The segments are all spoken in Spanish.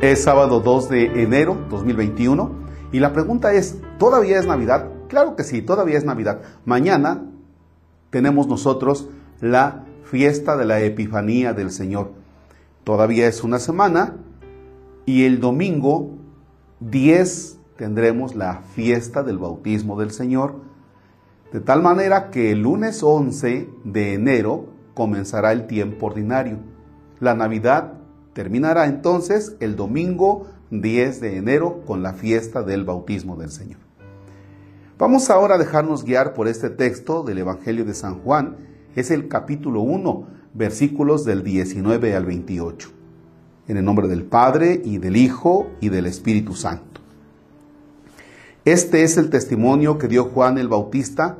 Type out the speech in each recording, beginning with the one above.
Es sábado 2 de enero 2021 y la pregunta es, ¿todavía es Navidad? Claro que sí, todavía es Navidad. Mañana tenemos nosotros la fiesta de la Epifanía del Señor. Todavía es una semana y el domingo 10 tendremos la fiesta del bautismo del Señor. De tal manera que el lunes 11 de enero comenzará el tiempo ordinario. La Navidad Terminará entonces el domingo 10 de enero con la fiesta del bautismo del Señor. Vamos ahora a dejarnos guiar por este texto del Evangelio de San Juan. Es el capítulo 1, versículos del 19 al 28. En el nombre del Padre y del Hijo y del Espíritu Santo. Este es el testimonio que dio Juan el Bautista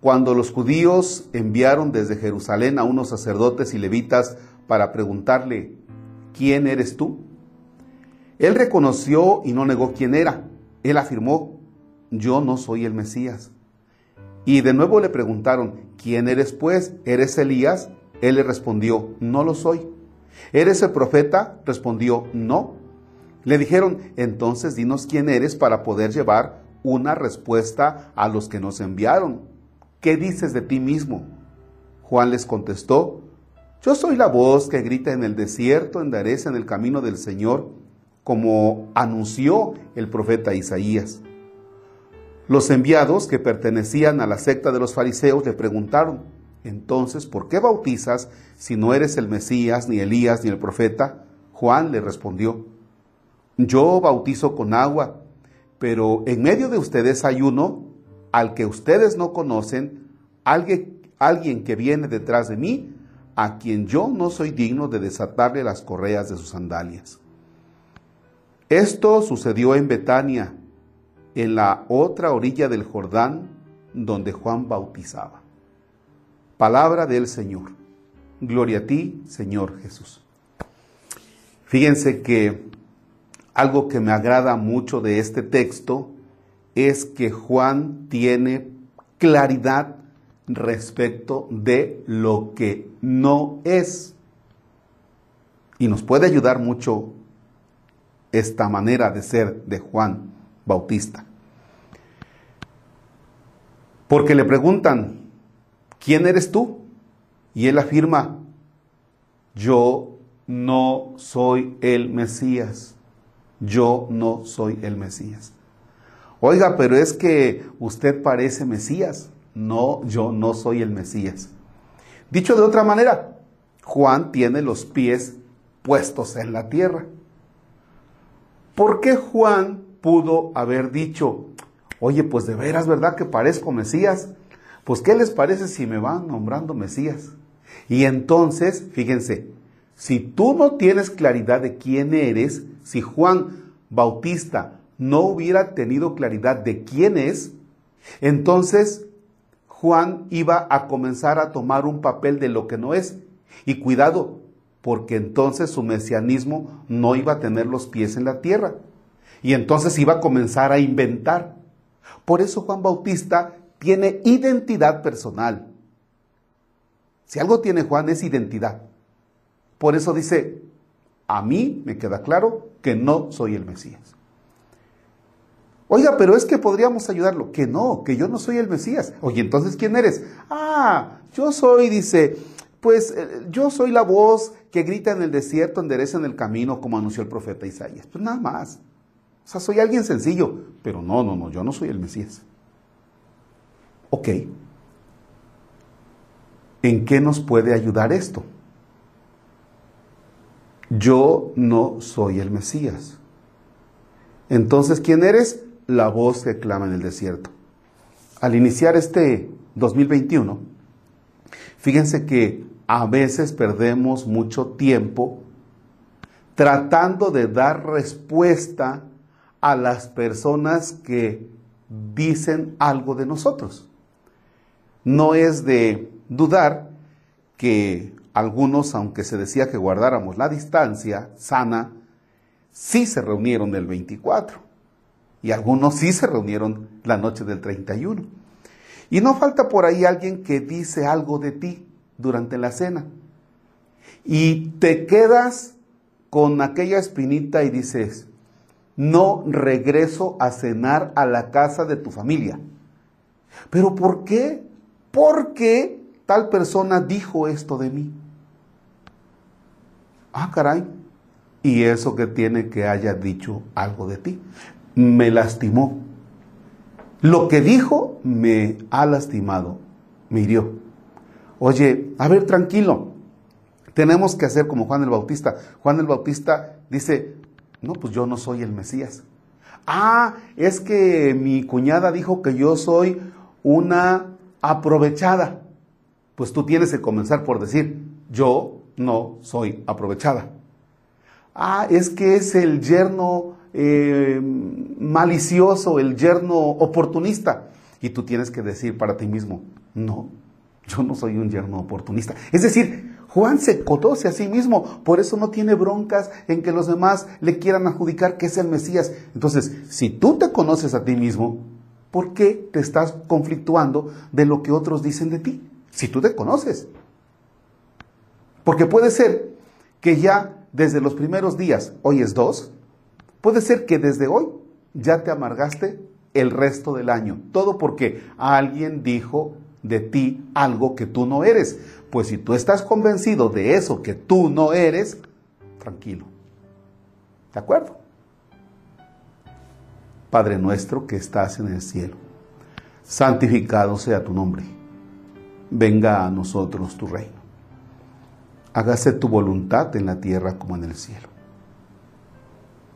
cuando los judíos enviaron desde Jerusalén a unos sacerdotes y levitas para preguntarle, ¿quién eres tú? Él reconoció y no negó quién era. Él afirmó, yo no soy el Mesías. Y de nuevo le preguntaron, ¿quién eres pues? ¿Eres Elías? Él le respondió, no lo soy. ¿Eres el profeta? Respondió, no. Le dijeron, entonces dinos quién eres para poder llevar una respuesta a los que nos enviaron. ¿Qué dices de ti mismo? Juan les contestó, yo soy la voz que grita en el desierto, en el camino del Señor, como anunció el profeta Isaías. Los enviados que pertenecían a la secta de los fariseos le preguntaron, entonces, ¿por qué bautizas si no eres el Mesías, ni Elías, ni el profeta? Juan le respondió, yo bautizo con agua, pero en medio de ustedes hay uno al que ustedes no conocen, alguien que viene detrás de mí, a quien yo no soy digno de desatarle las correas de sus sandalias. Esto sucedió en Betania, en la otra orilla del Jordán, donde Juan bautizaba. Palabra del Señor. Gloria a ti, Señor Jesús. Fíjense que algo que me agrada mucho de este texto es que Juan tiene claridad respecto de lo que no es. Y nos puede ayudar mucho esta manera de ser de Juan Bautista. Porque le preguntan, ¿quién eres tú? Y él afirma, yo no soy el Mesías. Yo no soy el Mesías. Oiga, pero es que usted parece Mesías no, yo no soy el Mesías. Dicho de otra manera, Juan tiene los pies puestos en la tierra. ¿Por qué Juan pudo haber dicho, oye, pues de veras, ¿verdad que parezco Mesías? Pues ¿qué les parece si me van nombrando Mesías? Y entonces, fíjense, si tú no tienes claridad de quién eres, si Juan Bautista no hubiera tenido claridad de quién es, entonces Juan iba a comenzar a tomar un papel de lo que no es. Y cuidado, porque entonces su mesianismo no iba a tener los pies en la tierra. Y entonces iba a comenzar a inventar. Por eso Juan Bautista tiene identidad personal. Si algo tiene Juan es identidad. Por eso dice, a mí me queda claro que no soy el Mesías. Oiga, pero es que podríamos ayudarlo. Que no, que yo no soy el Mesías. Oye, entonces, ¿quién eres? Ah, yo soy, dice, pues eh, yo soy la voz que grita en el desierto, endereza en el camino, como anunció el profeta Isaías. Pues nada más. O sea, soy alguien sencillo. Pero no, no, no, yo no soy el Mesías. Ok. ¿En qué nos puede ayudar esto? Yo no soy el Mesías. Entonces, ¿quién eres? La voz que clama en el desierto. Al iniciar este 2021, fíjense que a veces perdemos mucho tiempo tratando de dar respuesta a las personas que dicen algo de nosotros. No es de dudar que algunos, aunque se decía que guardáramos la distancia sana, sí se reunieron el 24 y algunos sí se reunieron la noche del 31. Y no falta por ahí alguien que dice algo de ti durante la cena. Y te quedas con aquella espinita y dices, no regreso a cenar a la casa de tu familia. ¿Pero por qué? Porque tal persona dijo esto de mí. Ah, caray. Y eso que tiene que haya dicho algo de ti. Me lastimó. Lo que dijo me ha lastimado, me hirió. Oye, a ver, tranquilo. Tenemos que hacer como Juan el Bautista. Juan el Bautista dice, no, pues yo no soy el Mesías. Ah, es que mi cuñada dijo que yo soy una aprovechada. Pues tú tienes que comenzar por decir, yo no soy aprovechada. Ah, es que es el yerno eh, malicioso, el yerno oportunista. Y tú tienes que decir para ti mismo, no, yo no soy un yerno oportunista. Es decir, Juan se conoce a sí mismo, por eso no tiene broncas en que los demás le quieran adjudicar que es el Mesías. Entonces, si tú te conoces a ti mismo, ¿por qué te estás conflictuando de lo que otros dicen de ti? Si tú te conoces. Porque puede ser que ya desde los primeros días, hoy es dos, puede ser que desde hoy ya te amargaste el resto del año. Todo porque alguien dijo de ti algo que tú no eres. Pues si tú estás convencido de eso que tú no eres, tranquilo. ¿De acuerdo? Padre nuestro que estás en el cielo, santificado sea tu nombre. Venga a nosotros tu reino. Hágase tu voluntad en la tierra como en el cielo.